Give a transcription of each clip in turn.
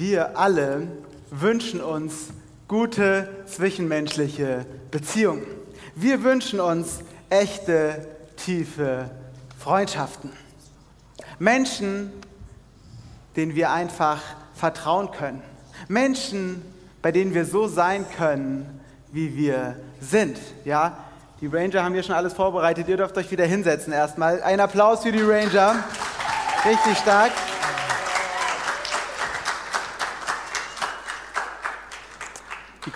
Wir alle wünschen uns gute zwischenmenschliche Beziehungen. Wir wünschen uns echte, tiefe Freundschaften. Menschen, denen wir einfach vertrauen können. Menschen, bei denen wir so sein können, wie wir sind. Ja, die Ranger haben hier schon alles vorbereitet. Ihr dürft euch wieder hinsetzen erstmal. Ein Applaus für die Ranger. Richtig stark.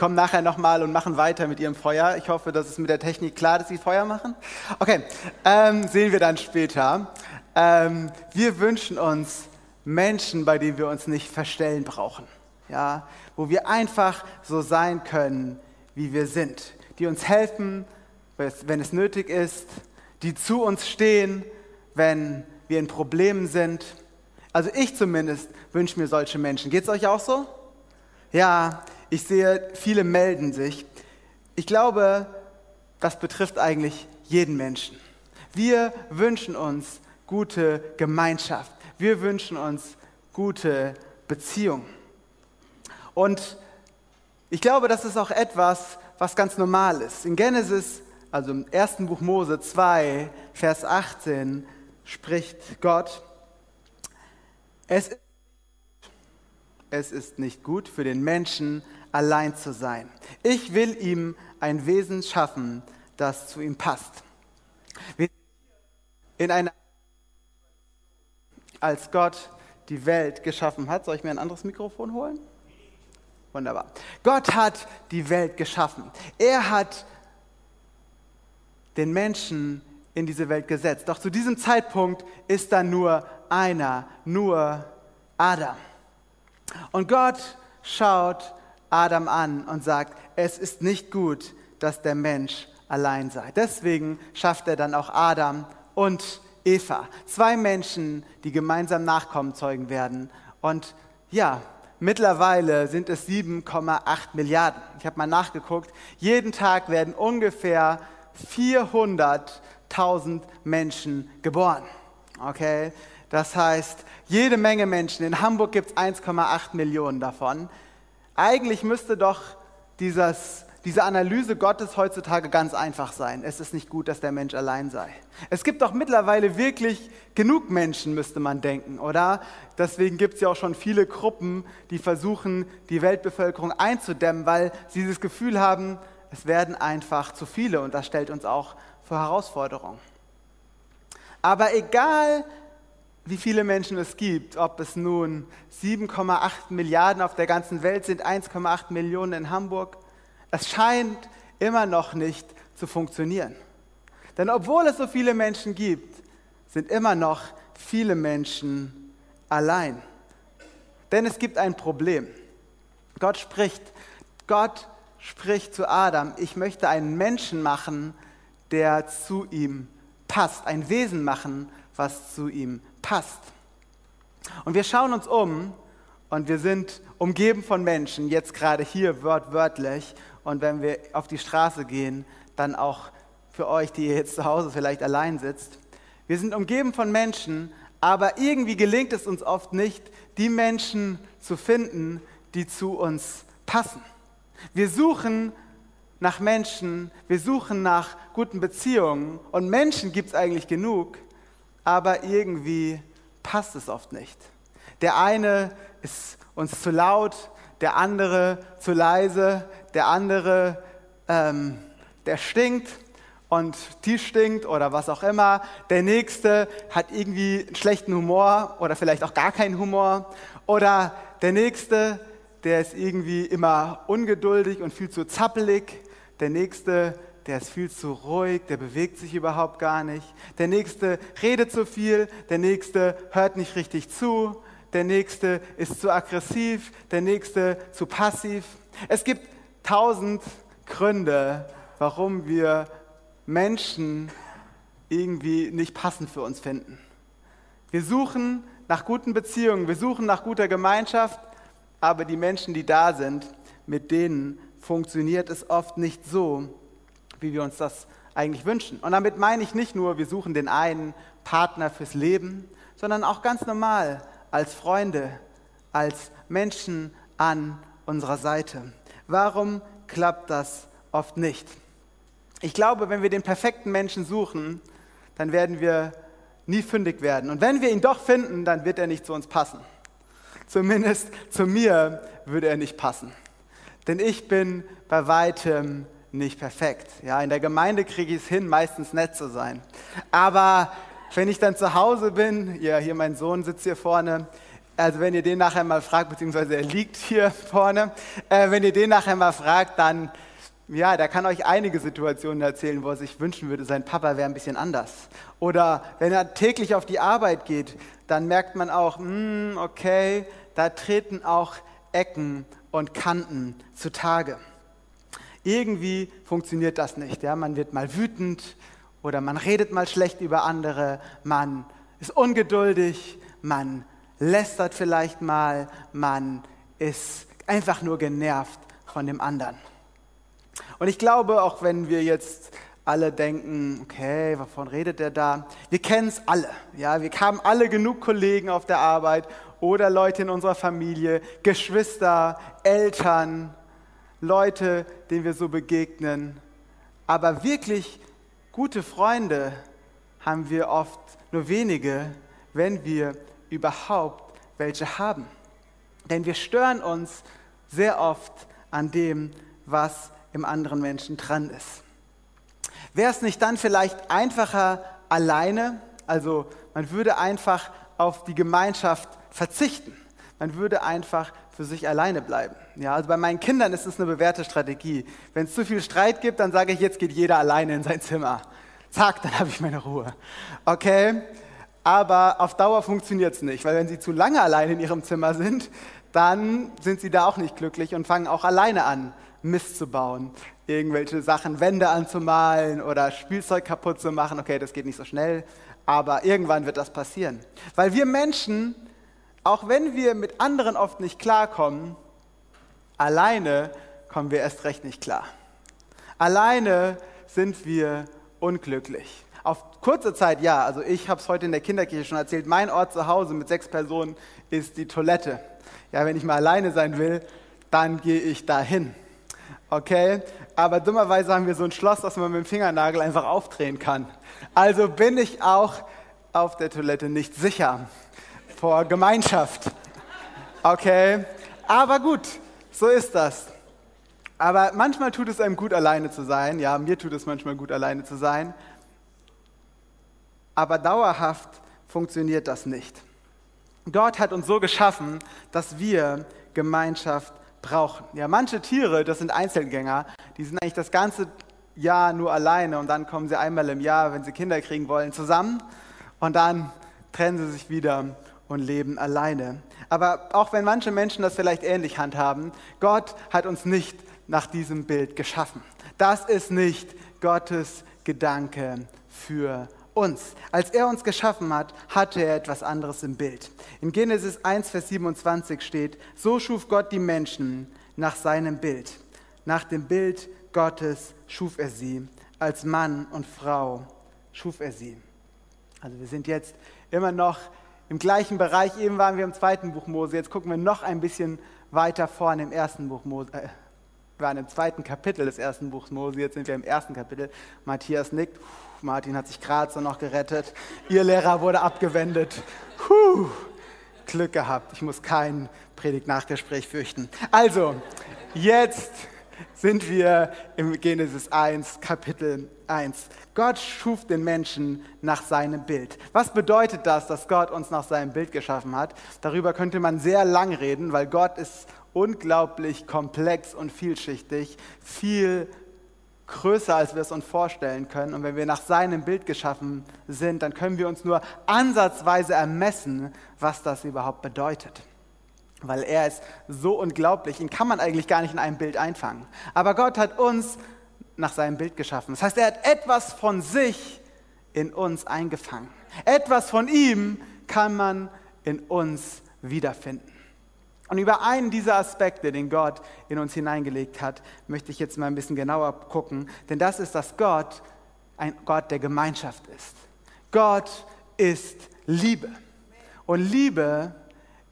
Kommen nachher nochmal und machen weiter mit ihrem Feuer. Ich hoffe, das ist mit der Technik klar, dass sie Feuer machen. Okay, ähm, sehen wir dann später. Ähm, wir wünschen uns Menschen, bei denen wir uns nicht verstellen brauchen. Ja, wo wir einfach so sein können, wie wir sind. Die uns helfen, wenn es nötig ist. Die zu uns stehen, wenn wir in Problemen sind. Also ich zumindest wünsche mir solche Menschen. Geht es euch auch so? Ja, ich sehe, viele melden sich. Ich glaube, das betrifft eigentlich jeden Menschen. Wir wünschen uns gute Gemeinschaft. Wir wünschen uns gute Beziehungen. Und ich glaube, das ist auch etwas, was ganz normal ist. In Genesis, also im ersten Buch Mose 2, Vers 18, spricht Gott, es ist nicht gut für den Menschen, allein zu sein. Ich will ihm ein Wesen schaffen, das zu ihm passt. In einer als Gott die Welt geschaffen hat. Soll ich mir ein anderes Mikrofon holen? Wunderbar. Gott hat die Welt geschaffen. Er hat den Menschen in diese Welt gesetzt. Doch zu diesem Zeitpunkt ist da nur einer, nur Adam. Und Gott schaut Adam an und sagt, es ist nicht gut, dass der Mensch allein sei. Deswegen schafft er dann auch Adam und Eva. Zwei Menschen, die gemeinsam Nachkommen zeugen werden. Und ja, mittlerweile sind es 7,8 Milliarden. Ich habe mal nachgeguckt. Jeden Tag werden ungefähr 400.000 Menschen geboren. Okay? Das heißt, jede Menge Menschen. In Hamburg gibt es 1,8 Millionen davon. Eigentlich müsste doch dieses, diese Analyse Gottes heutzutage ganz einfach sein. Es ist nicht gut, dass der Mensch allein sei. Es gibt doch mittlerweile wirklich genug Menschen, müsste man denken, oder? Deswegen gibt es ja auch schon viele Gruppen, die versuchen, die Weltbevölkerung einzudämmen, weil sie dieses Gefühl haben, es werden einfach zu viele und das stellt uns auch vor Herausforderungen. Aber egal, wie viele Menschen es gibt, ob es nun 7,8 Milliarden auf der ganzen Welt sind, 1,8 Millionen in Hamburg, es scheint immer noch nicht zu funktionieren. Denn obwohl es so viele Menschen gibt, sind immer noch viele Menschen allein. Denn es gibt ein Problem. Gott spricht, Gott spricht zu Adam, ich möchte einen Menschen machen, der zu ihm passt, ein Wesen machen, was zu ihm passt. Und wir schauen uns um und wir sind umgeben von Menschen, jetzt gerade hier wörtlich. Und wenn wir auf die Straße gehen, dann auch für euch, die ihr jetzt zu Hause vielleicht allein sitzt. Wir sind umgeben von Menschen, aber irgendwie gelingt es uns oft nicht, die Menschen zu finden, die zu uns passen. Wir suchen nach Menschen, wir suchen nach guten Beziehungen und Menschen gibt es eigentlich genug, aber irgendwie passt es oft nicht. Der eine ist uns zu laut, der andere zu leise, der andere, ähm, der stinkt und die stinkt oder was auch immer. Der nächste hat irgendwie einen schlechten Humor oder vielleicht auch gar keinen Humor. Oder der nächste, der ist irgendwie immer ungeduldig und viel zu zappelig. Der nächste, der ist viel zu ruhig, der bewegt sich überhaupt gar nicht. Der nächste redet zu viel, der nächste hört nicht richtig zu, der nächste ist zu aggressiv, der nächste zu passiv. Es gibt tausend Gründe, warum wir Menschen irgendwie nicht passend für uns finden. Wir suchen nach guten Beziehungen, wir suchen nach guter Gemeinschaft, aber die Menschen, die da sind, mit denen funktioniert es oft nicht so, wie wir uns das eigentlich wünschen. Und damit meine ich nicht nur, wir suchen den einen Partner fürs Leben, sondern auch ganz normal als Freunde, als Menschen an unserer Seite. Warum klappt das oft nicht? Ich glaube, wenn wir den perfekten Menschen suchen, dann werden wir nie fündig werden. Und wenn wir ihn doch finden, dann wird er nicht zu uns passen. Zumindest zu mir würde er nicht passen. Denn ich bin bei weitem nicht perfekt. Ja, in der Gemeinde kriege ich es hin, meistens nett zu sein. Aber wenn ich dann zu Hause bin, ja, hier mein Sohn sitzt hier vorne, also wenn ihr den nachher mal fragt, beziehungsweise er liegt hier vorne, äh, wenn ihr den nachher mal fragt, dann, ja, der kann euch einige Situationen erzählen, wo er sich wünschen würde, sein Papa wäre ein bisschen anders. Oder wenn er täglich auf die Arbeit geht, dann merkt man auch, mh, hm, okay, da treten auch Ecken und Kanten zutage. Irgendwie funktioniert das nicht. Ja? Man wird mal wütend oder man redet mal schlecht über andere, man ist ungeduldig, man lästert vielleicht mal, man ist einfach nur genervt von dem anderen. Und ich glaube, auch wenn wir jetzt alle denken, okay, wovon redet der da? Wir kennen es alle. Ja, wir haben alle genug Kollegen auf der Arbeit oder Leute in unserer Familie, Geschwister, Eltern, Leute, denen wir so begegnen. Aber wirklich gute Freunde haben wir oft nur wenige, wenn wir überhaupt welche haben. Denn wir stören uns sehr oft an dem, was im anderen Menschen dran ist. Wäre es nicht dann vielleicht einfacher alleine? Also man würde einfach auf die Gemeinschaft verzichten. Man würde einfach für sich alleine bleiben. Ja, also bei meinen Kindern ist es eine bewährte Strategie. Wenn es zu viel Streit gibt, dann sage ich, jetzt geht jeder alleine in sein Zimmer. Zack, dann habe ich meine Ruhe. Okay? Aber auf Dauer funktioniert es nicht, weil wenn sie zu lange alleine in ihrem Zimmer sind, dann sind sie da auch nicht glücklich und fangen auch alleine an, Mist zu bauen. Irgendwelche Sachen, Wände anzumalen oder Spielzeug kaputt zu machen. Okay, das geht nicht so schnell, aber irgendwann wird das passieren. Weil wir Menschen, auch wenn wir mit anderen oft nicht klarkommen, alleine kommen wir erst recht nicht klar. Alleine sind wir unglücklich. Auf kurze Zeit ja, also ich habe es heute in der Kinderkirche schon erzählt, mein Ort zu Hause mit sechs Personen ist die Toilette. Ja, wenn ich mal alleine sein will, dann gehe ich dahin. Okay? Aber dummerweise haben wir so ein Schloss, das man mit dem Fingernagel einfach aufdrehen kann. Also bin ich auch auf der Toilette nicht sicher vor Gemeinschaft. Okay? Aber gut, so ist das. Aber manchmal tut es einem gut, alleine zu sein. Ja, mir tut es manchmal gut, alleine zu sein aber dauerhaft funktioniert das nicht. Gott hat uns so geschaffen, dass wir Gemeinschaft brauchen. Ja, manche Tiere, das sind Einzelgänger, die sind eigentlich das ganze Jahr nur alleine und dann kommen sie einmal im Jahr, wenn sie Kinder kriegen wollen, zusammen und dann trennen sie sich wieder und leben alleine. Aber auch wenn manche Menschen das vielleicht ähnlich handhaben, Gott hat uns nicht nach diesem Bild geschaffen. Das ist nicht Gottes Gedanke für uns. Als er uns geschaffen hat, hatte er etwas anderes im Bild. In Genesis 1, Vers 27 steht, so schuf Gott die Menschen nach seinem Bild. Nach dem Bild Gottes schuf er sie. Als Mann und Frau schuf er sie. Also wir sind jetzt immer noch im gleichen Bereich. Eben waren wir im zweiten Buch Mose. Jetzt gucken wir noch ein bisschen weiter vorne im ersten Buch Mose. Äh, wir waren im zweiten Kapitel des ersten Buchs Mose. Jetzt sind wir im ersten Kapitel. Matthias nickt. Martin hat sich gerade so noch gerettet. Ihr Lehrer wurde abgewendet. Puh, Glück gehabt. Ich muss kein Predigt-Nachgespräch fürchten. Also, jetzt sind wir im Genesis 1, Kapitel 1. Gott schuf den Menschen nach seinem Bild. Was bedeutet das, dass Gott uns nach seinem Bild geschaffen hat? Darüber könnte man sehr lang reden, weil Gott ist unglaublich komplex und vielschichtig, viel größer, als wir es uns vorstellen können. Und wenn wir nach seinem Bild geschaffen sind, dann können wir uns nur ansatzweise ermessen, was das überhaupt bedeutet. Weil er ist so unglaublich, ihn kann man eigentlich gar nicht in einem Bild einfangen. Aber Gott hat uns nach seinem Bild geschaffen. Das heißt, er hat etwas von sich in uns eingefangen. Etwas von ihm kann man in uns wiederfinden. Und über einen dieser Aspekte, den Gott in uns hineingelegt hat, möchte ich jetzt mal ein bisschen genauer gucken, denn das ist, dass Gott ein Gott der Gemeinschaft ist. Gott ist Liebe. Und Liebe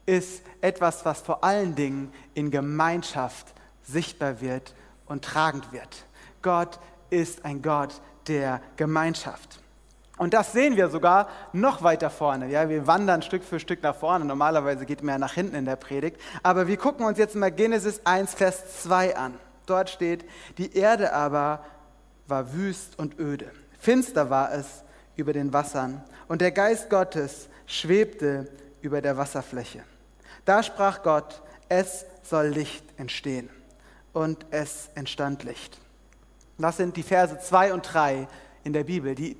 ist etwas, was vor allen Dingen in Gemeinschaft sichtbar wird und tragend wird. Gott ist ein Gott der Gemeinschaft. Und das sehen wir sogar noch weiter vorne. Ja, wir wandern Stück für Stück nach vorne. Normalerweise geht mehr nach hinten in der Predigt. Aber wir gucken uns jetzt mal Genesis 1, Vers 2 an. Dort steht, die Erde aber war wüst und öde. Finster war es über den Wassern und der Geist Gottes schwebte über der Wasserfläche. Da sprach Gott, es soll Licht entstehen. Und es entstand Licht. Das sind die Verse 2 und 3 in der Bibel. Die,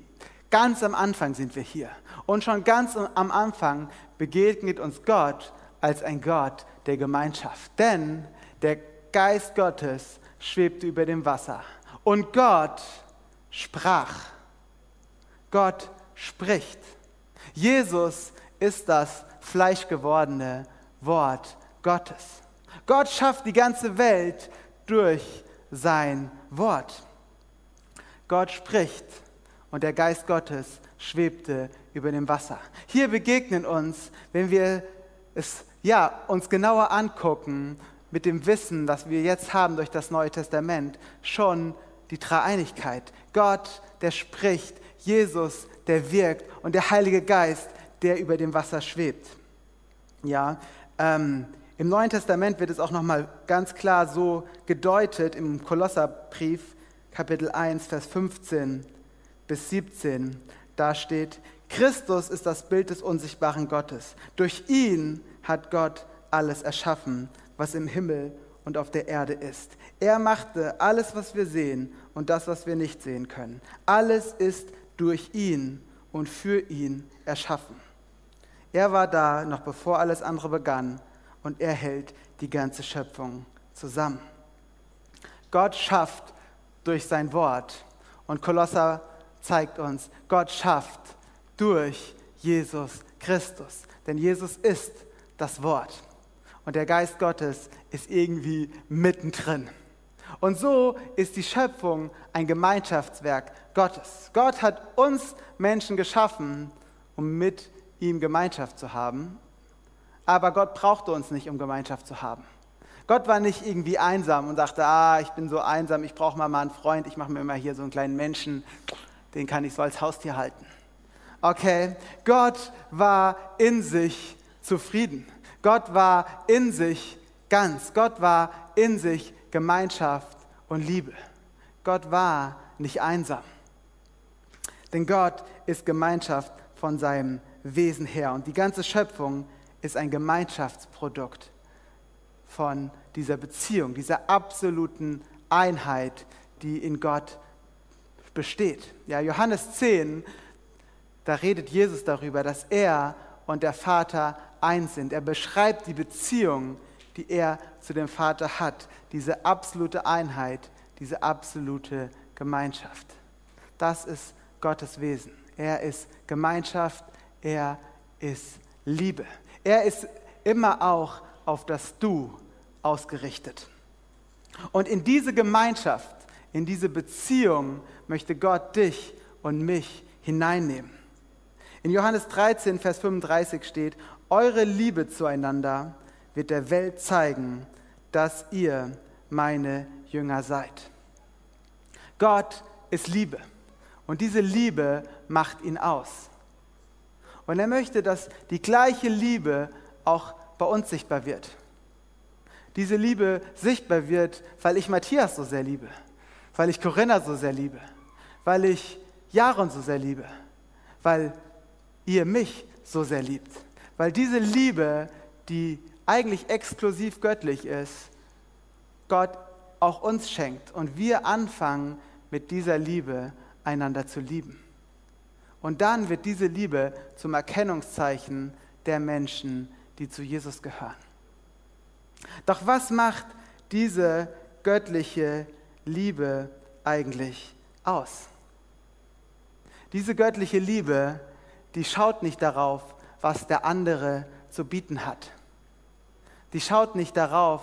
ganz am Anfang sind wir hier. Und schon ganz am Anfang begegnet uns Gott als ein Gott der Gemeinschaft. Denn der Geist Gottes schwebte über dem Wasser. Und Gott sprach. Gott spricht. Jesus ist das fleischgewordene Wort Gottes. Gott schafft die ganze Welt durch sein Wort. Gott spricht und der Geist Gottes schwebte über dem Wasser. Hier begegnen uns, wenn wir es ja, uns genauer angucken, mit dem Wissen, das wir jetzt haben durch das Neue Testament, schon die Dreieinigkeit. Gott, der spricht, Jesus, der wirkt und der Heilige Geist, der über dem Wasser schwebt. Ja, ähm, im Neuen Testament wird es auch nochmal ganz klar so gedeutet im Kolosserbrief, Kapitel 1, Vers 15 bis 17. Da steht, Christus ist das Bild des unsichtbaren Gottes. Durch ihn hat Gott alles erschaffen, was im Himmel und auf der Erde ist. Er machte alles, was wir sehen und das, was wir nicht sehen können. Alles ist durch ihn und für ihn erschaffen. Er war da, noch bevor alles andere begann, und er hält die ganze Schöpfung zusammen. Gott schafft durch sein Wort. Und Kolosser zeigt uns, Gott schafft durch Jesus Christus. Denn Jesus ist das Wort. Und der Geist Gottes ist irgendwie mittendrin. Und so ist die Schöpfung ein Gemeinschaftswerk Gottes. Gott hat uns Menschen geschaffen, um mit ihm Gemeinschaft zu haben. Aber Gott brauchte uns nicht, um Gemeinschaft zu haben. Gott war nicht irgendwie einsam und sagte, ah, ich bin so einsam, ich brauche mal, mal einen Freund, ich mache mir immer hier so einen kleinen Menschen, den kann ich so als Haustier halten. Okay, Gott war in sich zufrieden. Gott war in sich ganz. Gott war in sich Gemeinschaft und Liebe. Gott war nicht einsam. Denn Gott ist Gemeinschaft von seinem Wesen her. Und die ganze Schöpfung ist ein Gemeinschaftsprodukt von dieser Beziehung, dieser absoluten Einheit, die in Gott besteht. Ja, Johannes 10, da redet Jesus darüber, dass er und der Vater eins sind. Er beschreibt die Beziehung, die er zu dem Vater hat, diese absolute Einheit, diese absolute Gemeinschaft. Das ist Gottes Wesen. Er ist Gemeinschaft, er ist Liebe. Er ist immer auch auf das Du ausgerichtet. Und in diese Gemeinschaft, in diese Beziehung möchte Gott dich und mich hineinnehmen. In Johannes 13, Vers 35 steht, Eure Liebe zueinander wird der Welt zeigen, dass ihr meine Jünger seid. Gott ist Liebe und diese Liebe macht ihn aus. Und er möchte, dass die gleiche Liebe auch bei uns sichtbar wird. Diese Liebe sichtbar wird, weil ich Matthias so sehr liebe, weil ich Corinna so sehr liebe, weil ich Jaron so sehr liebe, weil ihr mich so sehr liebt. Weil diese Liebe, die eigentlich exklusiv göttlich ist, Gott auch uns schenkt und wir anfangen mit dieser Liebe einander zu lieben. Und dann wird diese Liebe zum Erkennungszeichen der Menschen, die zu Jesus gehören. Doch was macht diese göttliche Liebe eigentlich aus? Diese göttliche Liebe, die schaut nicht darauf, was der andere zu bieten hat. Die schaut nicht darauf,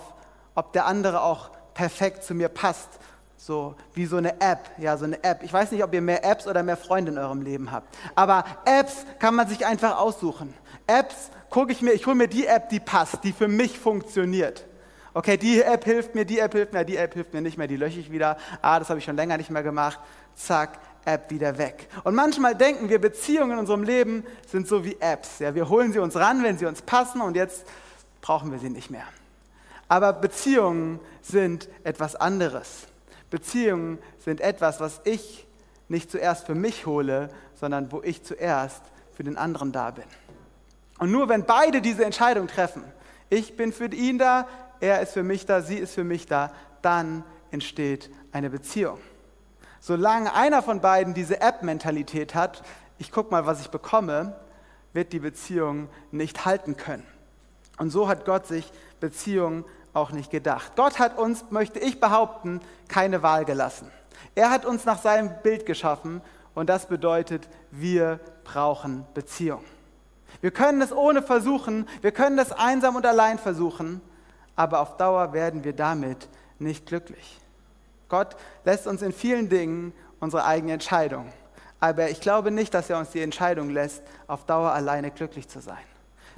ob der andere auch perfekt zu mir passt so wie so eine App, ja, so eine App. Ich weiß nicht, ob ihr mehr Apps oder mehr Freunde in eurem Leben habt. Aber Apps kann man sich einfach aussuchen. Apps gucke ich mir, ich hole mir die App, die passt, die für mich funktioniert. Okay, die App hilft mir, die App hilft mir, die App hilft mir nicht mehr, die lösche ich wieder. Ah, das habe ich schon länger nicht mehr gemacht. Zack, App wieder weg. Und manchmal denken wir, Beziehungen in unserem Leben sind so wie Apps. Ja, wir holen sie uns ran, wenn sie uns passen und jetzt brauchen wir sie nicht mehr. Aber Beziehungen sind etwas anderes. Beziehungen sind etwas, was ich nicht zuerst für mich hole, sondern wo ich zuerst für den anderen da bin. Und nur wenn beide diese Entscheidung treffen, ich bin für ihn da, er ist für mich da, sie ist für mich da, dann entsteht eine Beziehung. Solange einer von beiden diese App-Mentalität hat, ich gucke mal, was ich bekomme, wird die Beziehung nicht halten können. Und so hat Gott sich Beziehungen auch nicht gedacht. Gott hat uns, möchte ich behaupten, keine Wahl gelassen. Er hat uns nach seinem Bild geschaffen und das bedeutet, wir brauchen Beziehung. Wir können es ohne versuchen, wir können es einsam und allein versuchen, aber auf Dauer werden wir damit nicht glücklich. Gott lässt uns in vielen Dingen unsere eigene Entscheidung. Aber ich glaube nicht, dass er uns die Entscheidung lässt, auf Dauer alleine glücklich zu sein.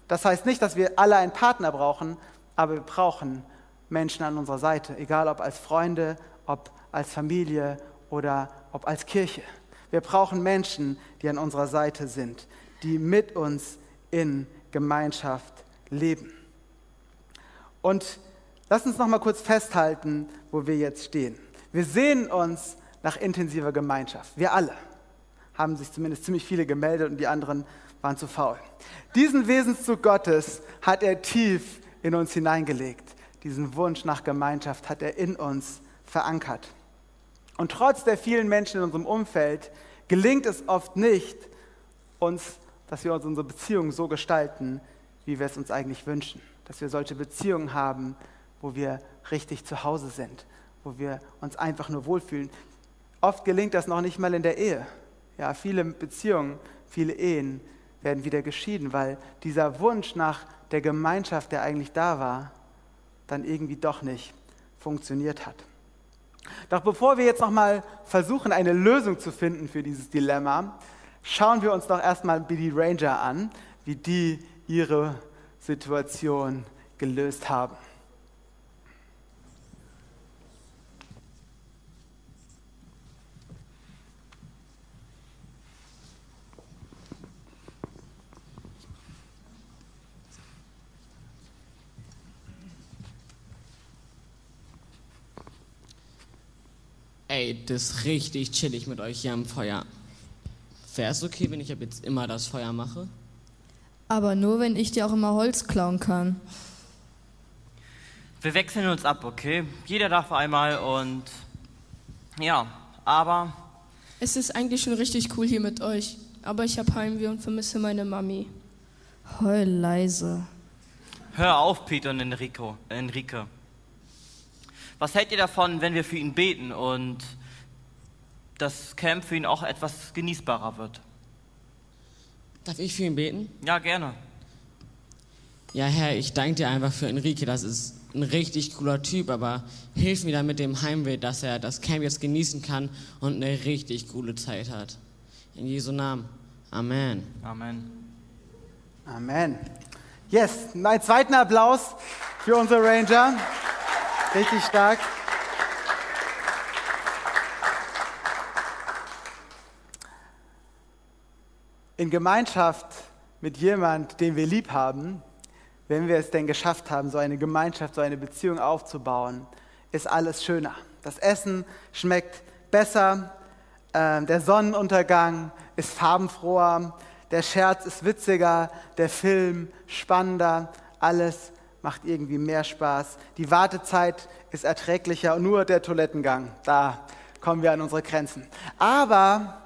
Das heißt nicht, dass wir alle einen Partner brauchen, aber wir brauchen Menschen an unserer Seite, egal ob als Freunde, ob als Familie oder ob als Kirche. Wir brauchen Menschen, die an unserer Seite sind, die mit uns in Gemeinschaft leben. Und lass uns noch mal kurz festhalten, wo wir jetzt stehen. Wir sehen uns nach intensiver Gemeinschaft. Wir alle haben sich zumindest ziemlich viele gemeldet und die anderen waren zu faul. Diesen Wesenszug Gottes hat er tief in uns hineingelegt. Diesen Wunsch nach Gemeinschaft hat er in uns verankert. Und trotz der vielen Menschen in unserem Umfeld gelingt es oft nicht, uns, dass wir uns unsere Beziehungen so gestalten, wie wir es uns eigentlich wünschen. Dass wir solche Beziehungen haben, wo wir richtig zu Hause sind, wo wir uns einfach nur wohlfühlen. Oft gelingt das noch nicht mal in der Ehe. Ja, viele Beziehungen, viele Ehen werden wieder geschieden, weil dieser Wunsch nach der Gemeinschaft, der eigentlich da war, dann irgendwie doch nicht funktioniert hat. Doch bevor wir jetzt nochmal versuchen, eine Lösung zu finden für dieses Dilemma, schauen wir uns doch erstmal die Ranger an, wie die ihre Situation gelöst haben. Ey, das ist richtig chillig mit euch hier am Feuer. Wäre es okay, wenn ich ab jetzt immer das Feuer mache? Aber nur, wenn ich dir auch immer Holz klauen kann. Wir wechseln uns ab, okay? Jeder darf einmal und ja, aber Es ist eigentlich schon richtig cool hier mit euch. Aber ich habe Heimweh und vermisse meine Mami. Heul leise. hör auf, Peter und Enrico, Enrique. Was hält ihr davon, wenn wir für ihn beten und das Camp für ihn auch etwas genießbarer wird? Darf ich für ihn beten? Ja, gerne. Ja, Herr, ich danke dir einfach für Enrique. Das ist ein richtig cooler Typ, aber hilf mir dann mit dem Heimweh, dass er das Camp jetzt genießen kann und eine richtig coole Zeit hat. In Jesu Namen. Amen. Amen. Amen. Yes, einen zweiten Applaus für unsere Ranger. Richtig stark. In Gemeinschaft mit jemand, den wir lieb haben, wenn wir es denn geschafft haben, so eine Gemeinschaft, so eine Beziehung aufzubauen, ist alles schöner. Das Essen schmeckt besser, äh, der Sonnenuntergang ist farbenfroher, der Scherz ist witziger, der Film spannender, alles macht irgendwie mehr Spaß. Die Wartezeit ist erträglicher und nur der Toilettengang, da kommen wir an unsere Grenzen. Aber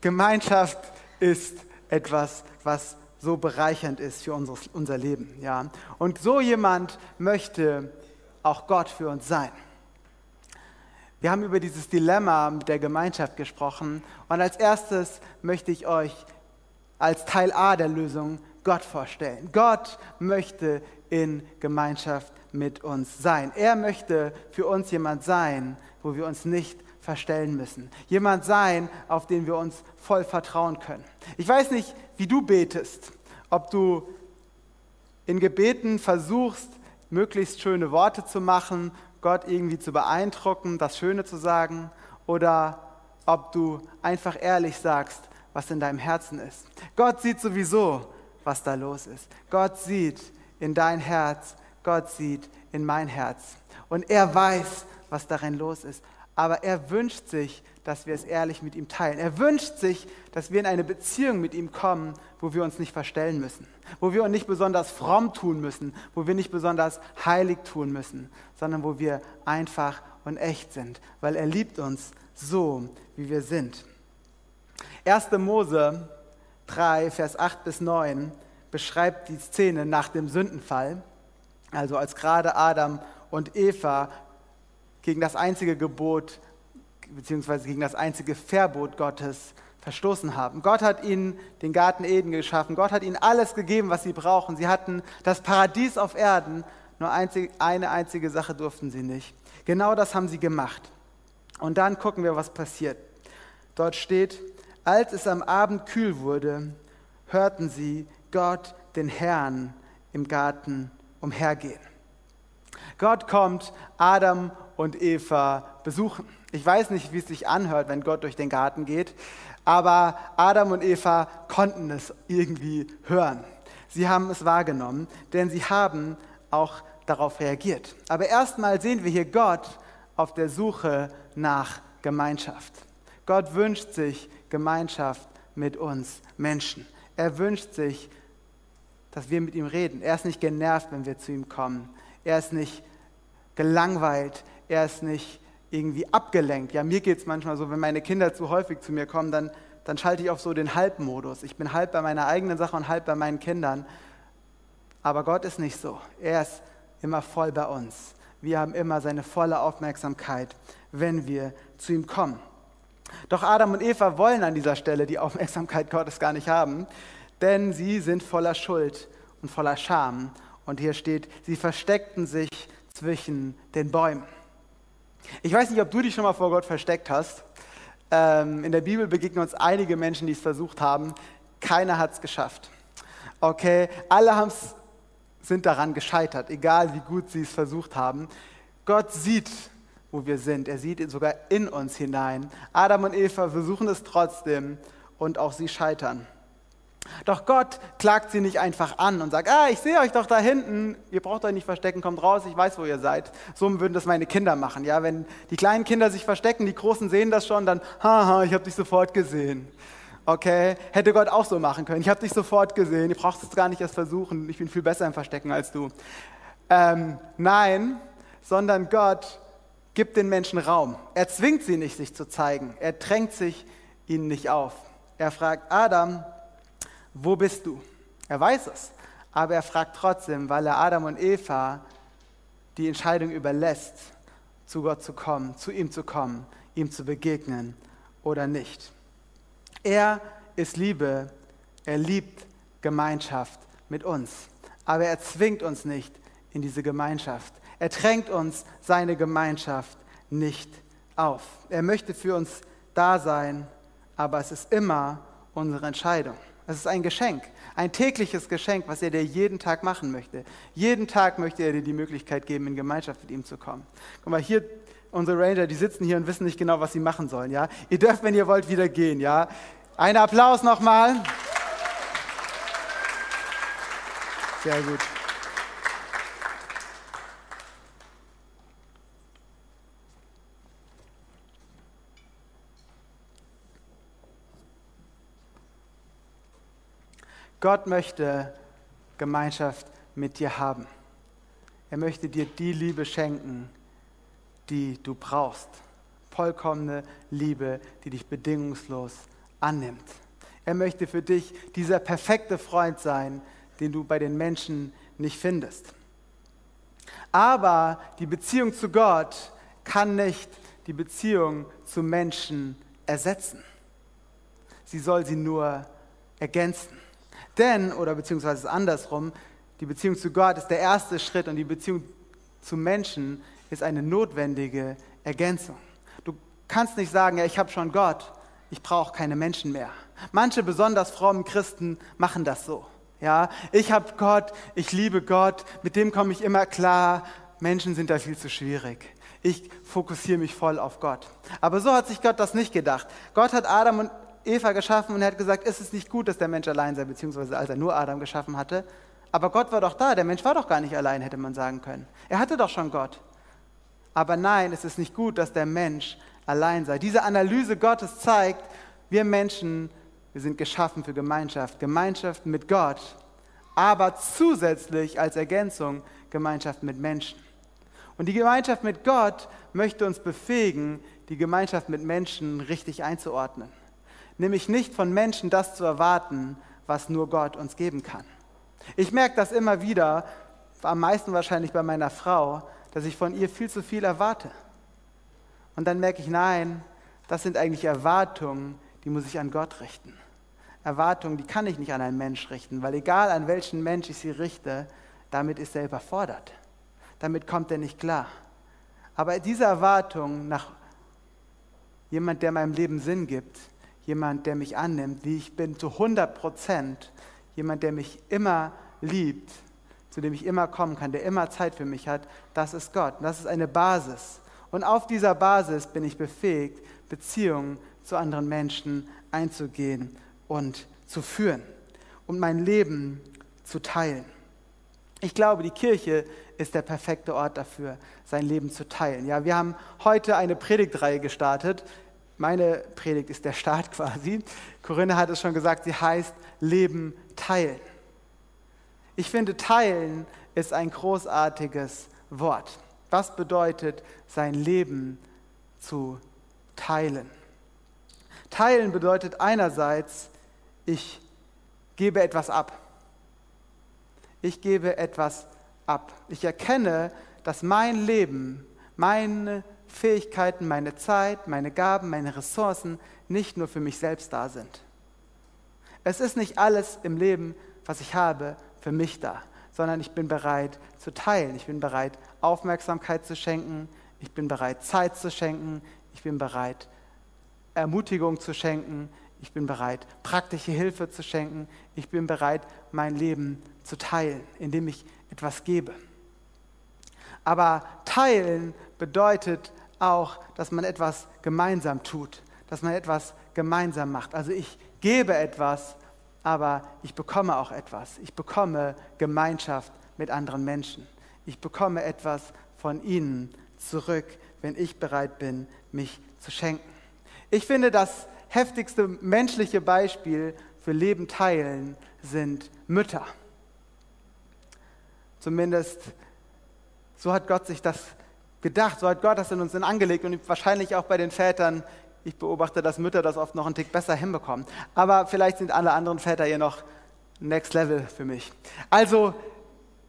Gemeinschaft ist etwas, was so bereichernd ist für unser, unser Leben. Ja? Und so jemand möchte auch Gott für uns sein. Wir haben über dieses Dilemma mit der Gemeinschaft gesprochen und als erstes möchte ich euch als Teil A der Lösung Gott vorstellen. Gott möchte in Gemeinschaft mit uns sein. Er möchte für uns jemand sein, wo wir uns nicht verstellen müssen. Jemand sein, auf den wir uns voll vertrauen können. Ich weiß nicht, wie du betest, ob du in Gebeten versuchst, möglichst schöne Worte zu machen, Gott irgendwie zu beeindrucken, das Schöne zu sagen, oder ob du einfach ehrlich sagst, was in deinem Herzen ist. Gott sieht sowieso, was da los ist. Gott sieht in dein Herz, Gott sieht in mein Herz. Und er weiß, was darin los ist. Aber er wünscht sich, dass wir es ehrlich mit ihm teilen. Er wünscht sich, dass wir in eine Beziehung mit ihm kommen, wo wir uns nicht verstellen müssen, wo wir uns nicht besonders fromm tun müssen, wo wir nicht besonders heilig tun müssen, sondern wo wir einfach und echt sind, weil er liebt uns so, wie wir sind. 1. Mose 3, Vers 8 bis 9 beschreibt die Szene nach dem Sündenfall, also als gerade Adam und Eva gegen das einzige Gebot beziehungsweise gegen das einzige Verbot Gottes verstoßen haben. Gott hat ihnen den Garten Eden geschaffen. Gott hat ihnen alles gegeben, was sie brauchen. Sie hatten das Paradies auf Erden. Nur einzig, eine einzige Sache durften sie nicht. Genau das haben sie gemacht. Und dann gucken wir, was passiert. Dort steht, als es am Abend kühl wurde, hörten sie Gott, den Herrn, im Garten umhergehen. Gott kommt Adam und Eva besuchen. Ich weiß nicht, wie es sich anhört, wenn Gott durch den Garten geht, aber Adam und Eva konnten es irgendwie hören. Sie haben es wahrgenommen, denn sie haben auch darauf reagiert. Aber erstmal sehen wir hier Gott auf der Suche nach Gemeinschaft. Gott wünscht sich Gemeinschaft mit uns Menschen. Er wünscht sich, dass wir mit ihm reden. Er ist nicht genervt, wenn wir zu ihm kommen. Er ist nicht gelangweilt, er ist nicht irgendwie abgelenkt. Ja, mir geht es manchmal so, wenn meine Kinder zu häufig zu mir kommen, dann, dann schalte ich auf so den Halbmodus. Ich bin halb bei meiner eigenen Sache und halb bei meinen Kindern. Aber Gott ist nicht so. Er ist immer voll bei uns. Wir haben immer seine volle Aufmerksamkeit, wenn wir zu ihm kommen. Doch Adam und Eva wollen an dieser Stelle die Aufmerksamkeit Gottes gar nicht haben, denn sie sind voller Schuld und voller Scham. Und hier steht, sie versteckten sich zwischen den Bäumen. Ich weiß nicht, ob du dich schon mal vor Gott versteckt hast. Ähm, in der Bibel begegnen uns einige Menschen, die es versucht haben. Keiner hat es geschafft. Okay, alle haben's, sind daran gescheitert, egal wie gut sie es versucht haben. Gott sieht, wo wir sind. Er sieht sogar in uns hinein. Adam und Eva versuchen es trotzdem und auch sie scheitern. Doch Gott klagt sie nicht einfach an und sagt, ah, ich sehe euch doch da hinten, ihr braucht euch nicht verstecken, kommt raus, ich weiß, wo ihr seid. So würden das meine Kinder machen. Ja, wenn die kleinen Kinder sich verstecken, die Großen sehen das schon, dann, haha, ich habe dich sofort gesehen. Okay, hätte Gott auch so machen können. Ich habe dich sofort gesehen, ihr brauchst es gar nicht erst versuchen, ich bin viel besser im Verstecken als du. Ähm, nein, sondern Gott gibt den Menschen Raum. Er zwingt sie nicht, sich zu zeigen. Er drängt sich ihnen nicht auf. Er fragt Adam, wo bist du? Er weiß es, aber er fragt trotzdem, weil er Adam und Eva die Entscheidung überlässt, zu Gott zu kommen, zu ihm zu kommen, ihm zu begegnen oder nicht. Er ist Liebe, er liebt Gemeinschaft mit uns, aber er zwingt uns nicht in diese Gemeinschaft. Er drängt uns seine Gemeinschaft nicht auf. Er möchte für uns da sein, aber es ist immer unsere Entscheidung. Es ist ein Geschenk, ein tägliches Geschenk, was er dir jeden Tag machen möchte. Jeden Tag möchte er dir die Möglichkeit geben, in Gemeinschaft mit ihm zu kommen. Guck mal, hier unsere Ranger, die sitzen hier und wissen nicht genau, was sie machen sollen. Ja? Ihr dürft, wenn ihr wollt, wieder gehen. Ja? Ein Applaus nochmal. Sehr gut. Gott möchte Gemeinschaft mit dir haben. Er möchte dir die Liebe schenken, die du brauchst. Vollkommene Liebe, die dich bedingungslos annimmt. Er möchte für dich dieser perfekte Freund sein, den du bei den Menschen nicht findest. Aber die Beziehung zu Gott kann nicht die Beziehung zu Menschen ersetzen. Sie soll sie nur ergänzen. Denn, oder beziehungsweise andersrum, die Beziehung zu Gott ist der erste Schritt und die Beziehung zu Menschen ist eine notwendige Ergänzung. Du kannst nicht sagen, ja, ich habe schon Gott, ich brauche keine Menschen mehr. Manche besonders frommen Christen machen das so. Ja, ich habe Gott, ich liebe Gott, mit dem komme ich immer klar. Menschen sind da viel zu schwierig. Ich fokussiere mich voll auf Gott. Aber so hat sich Gott das nicht gedacht. Gott hat Adam und Eva geschaffen und er hat gesagt, ist es nicht gut, dass der Mensch allein sei, beziehungsweise als er nur Adam geschaffen hatte. Aber Gott war doch da, der Mensch war doch gar nicht allein, hätte man sagen können. Er hatte doch schon Gott. Aber nein, es ist nicht gut, dass der Mensch allein sei. Diese Analyse Gottes zeigt, wir Menschen, wir sind geschaffen für Gemeinschaft, Gemeinschaft mit Gott, aber zusätzlich als Ergänzung Gemeinschaft mit Menschen. Und die Gemeinschaft mit Gott möchte uns befähigen, die Gemeinschaft mit Menschen richtig einzuordnen. Nämlich nicht von Menschen das zu erwarten, was nur Gott uns geben kann. Ich merke das immer wieder, am meisten wahrscheinlich bei meiner Frau, dass ich von ihr viel zu viel erwarte. Und dann merke ich, nein, das sind eigentlich Erwartungen, die muss ich an Gott richten. Erwartungen, die kann ich nicht an einen Mensch richten, weil egal an welchen Mensch ich sie richte, damit ist er überfordert. Damit kommt er nicht klar. Aber diese Erwartung nach jemand, der meinem Leben Sinn gibt, jemand, der mich annimmt, wie ich bin, zu 100 Prozent, jemand, der mich immer liebt, zu dem ich immer kommen kann, der immer Zeit für mich hat, das ist Gott. Das ist eine Basis. Und auf dieser Basis bin ich befähigt, Beziehungen zu anderen Menschen einzugehen und zu führen und mein Leben zu teilen. Ich glaube, die Kirche ist der perfekte Ort dafür, sein Leben zu teilen. Ja, wir haben heute eine Predigtreihe gestartet. Meine Predigt ist der Start quasi. Corinne hat es schon gesagt, sie heißt Leben teilen. Ich finde, teilen ist ein großartiges Wort. Was bedeutet, sein Leben zu teilen? Teilen bedeutet einerseits, ich gebe etwas ab. Ich gebe etwas ab. Ich erkenne, dass mein Leben, meine Fähigkeiten, meine Zeit, meine Gaben, meine Ressourcen nicht nur für mich selbst da sind. Es ist nicht alles im Leben, was ich habe, für mich da, sondern ich bin bereit zu teilen. Ich bin bereit, Aufmerksamkeit zu schenken. Ich bin bereit, Zeit zu schenken. Ich bin bereit, Ermutigung zu schenken. Ich bin bereit, praktische Hilfe zu schenken. Ich bin bereit, mein Leben zu teilen, indem ich etwas gebe. Aber teilen bedeutet auch, dass man etwas gemeinsam tut, dass man etwas gemeinsam macht. Also ich gebe etwas, aber ich bekomme auch etwas. Ich bekomme Gemeinschaft mit anderen Menschen. Ich bekomme etwas von ihnen zurück, wenn ich bereit bin, mich zu schenken. Ich finde, das heftigste menschliche Beispiel für Leben teilen sind Mütter. Zumindest so hat Gott sich das gedacht, so hat Gott das in uns angelegt und wahrscheinlich auch bei den Vätern. Ich beobachte, dass Mütter das oft noch einen Tick besser hinbekommen. Aber vielleicht sind alle anderen Väter hier noch next level für mich. Also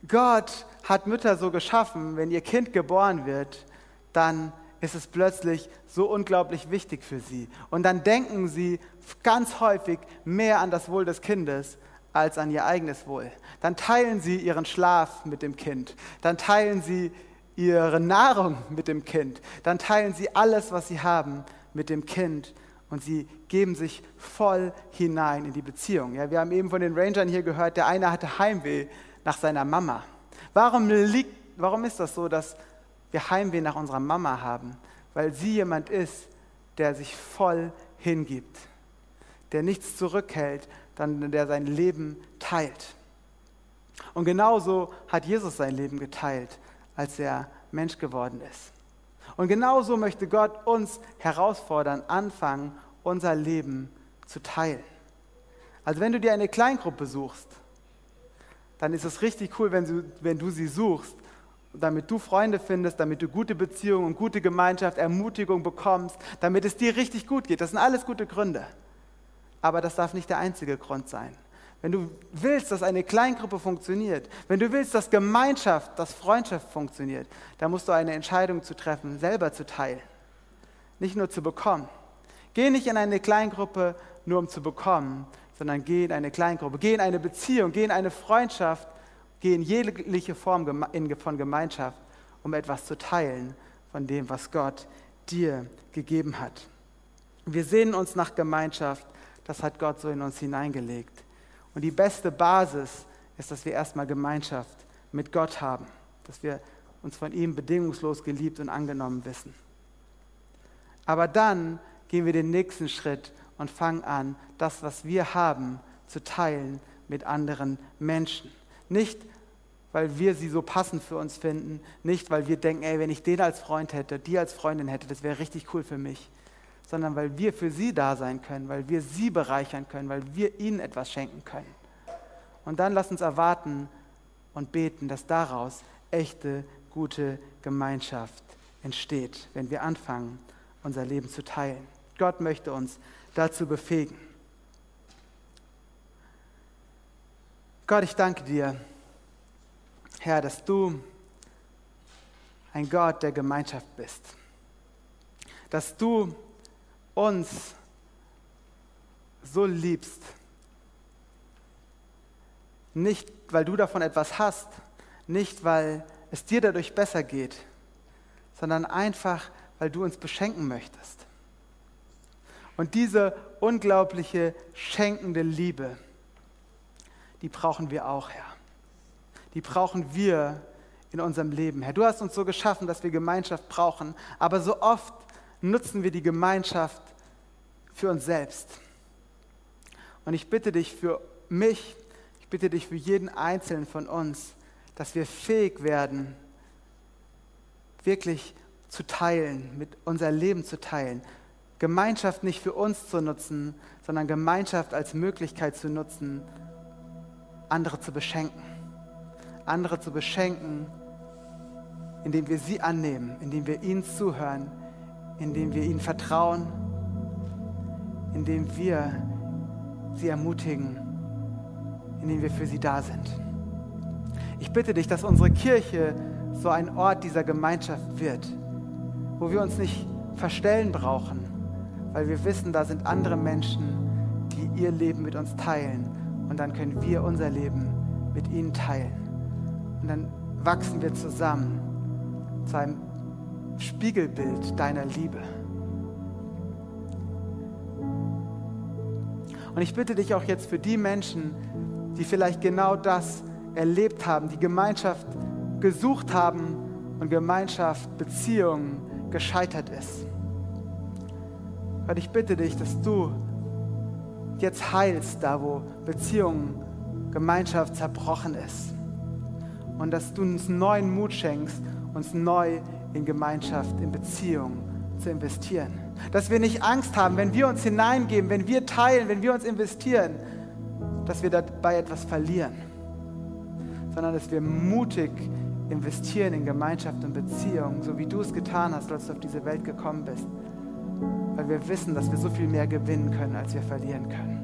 Gott hat Mütter so geschaffen, wenn ihr Kind geboren wird, dann ist es plötzlich so unglaublich wichtig für sie. Und dann denken sie ganz häufig mehr an das Wohl des Kindes als an ihr eigenes Wohl. Dann teilen sie ihren Schlaf mit dem Kind. Dann teilen sie ihre Nahrung mit dem Kind. Dann teilen sie alles, was sie haben, mit dem Kind. Und sie geben sich voll hinein in die Beziehung. Ja, wir haben eben von den Rangern hier gehört, der eine hatte Heimweh nach seiner Mama. Warum, liegt, warum ist das so, dass wir Heimweh nach unserer Mama haben? Weil sie jemand ist, der sich voll hingibt, der nichts zurückhält, dann der sein Leben teilt. Und genauso hat Jesus sein Leben geteilt, als er Mensch geworden ist. Und genauso möchte Gott uns herausfordern, anfangen, unser Leben zu teilen. Also wenn du dir eine Kleingruppe suchst, dann ist es richtig cool, wenn du, wenn du sie suchst, damit du Freunde findest, damit du gute Beziehungen und gute Gemeinschaft, Ermutigung bekommst, damit es dir richtig gut geht. Das sind alles gute Gründe aber das darf nicht der einzige Grund sein. Wenn du willst, dass eine Kleingruppe funktioniert, wenn du willst, dass Gemeinschaft, dass Freundschaft funktioniert, dann musst du eine Entscheidung zu treffen, selber zu teilen, nicht nur zu bekommen. Geh nicht in eine Kleingruppe nur um zu bekommen, sondern geh in eine Kleingruppe, geh in eine Beziehung, geh in eine Freundschaft, geh in jegliche Form von Gemeinschaft, um etwas zu teilen von dem, was Gott dir gegeben hat. Wir sehnen uns nach Gemeinschaft das hat Gott so in uns hineingelegt. Und die beste Basis ist, dass wir erstmal Gemeinschaft mit Gott haben, dass wir uns von ihm bedingungslos geliebt und angenommen wissen. Aber dann gehen wir den nächsten Schritt und fangen an, das, was wir haben, zu teilen mit anderen Menschen. Nicht, weil wir sie so passend für uns finden, nicht, weil wir denken, ey, wenn ich den als Freund hätte, die als Freundin hätte, das wäre richtig cool für mich, sondern weil wir für sie da sein können, weil wir sie bereichern können, weil wir ihnen etwas schenken können. Und dann lass uns erwarten und beten, dass daraus echte, gute Gemeinschaft entsteht, wenn wir anfangen, unser Leben zu teilen. Gott möchte uns dazu befähigen. Gott, ich danke dir, Herr, dass du ein Gott der Gemeinschaft bist. Dass du uns so liebst. Nicht, weil du davon etwas hast, nicht, weil es dir dadurch besser geht, sondern einfach, weil du uns beschenken möchtest. Und diese unglaubliche schenkende Liebe, die brauchen wir auch, Herr. Die brauchen wir in unserem Leben, Herr. Du hast uns so geschaffen, dass wir Gemeinschaft brauchen, aber so oft nutzen wir die Gemeinschaft für uns selbst. Und ich bitte dich für mich, ich bitte dich für jeden Einzelnen von uns, dass wir fähig werden, wirklich zu teilen, mit unser Leben zu teilen, Gemeinschaft nicht für uns zu nutzen, sondern Gemeinschaft als Möglichkeit zu nutzen, andere zu beschenken. Andere zu beschenken, indem wir sie annehmen, indem wir ihnen zuhören, indem wir ihnen vertrauen, indem wir sie ermutigen, indem wir für sie da sind. Ich bitte dich, dass unsere Kirche so ein Ort dieser Gemeinschaft wird, wo wir uns nicht verstellen brauchen, weil wir wissen, da sind andere Menschen, die ihr Leben mit uns teilen. Und dann können wir unser Leben mit ihnen teilen. Und dann wachsen wir zusammen zu einem Spiegelbild deiner Liebe. Und ich bitte dich auch jetzt für die Menschen, die vielleicht genau das erlebt haben, die Gemeinschaft gesucht haben und Gemeinschaft, Beziehung gescheitert ist. Gott, ich bitte dich, dass du jetzt heilst, da wo Beziehung, Gemeinschaft zerbrochen ist. Und dass du uns neuen Mut schenkst, uns neu in Gemeinschaft, in Beziehung zu investieren. Dass wir nicht Angst haben, wenn wir uns hineingeben, wenn wir teilen, wenn wir uns investieren, dass wir dabei etwas verlieren, sondern dass wir mutig investieren in Gemeinschaft und Beziehung, so wie du es getan hast, als du auf diese Welt gekommen bist weil wir wissen, dass wir so viel mehr gewinnen können, als wir verlieren können.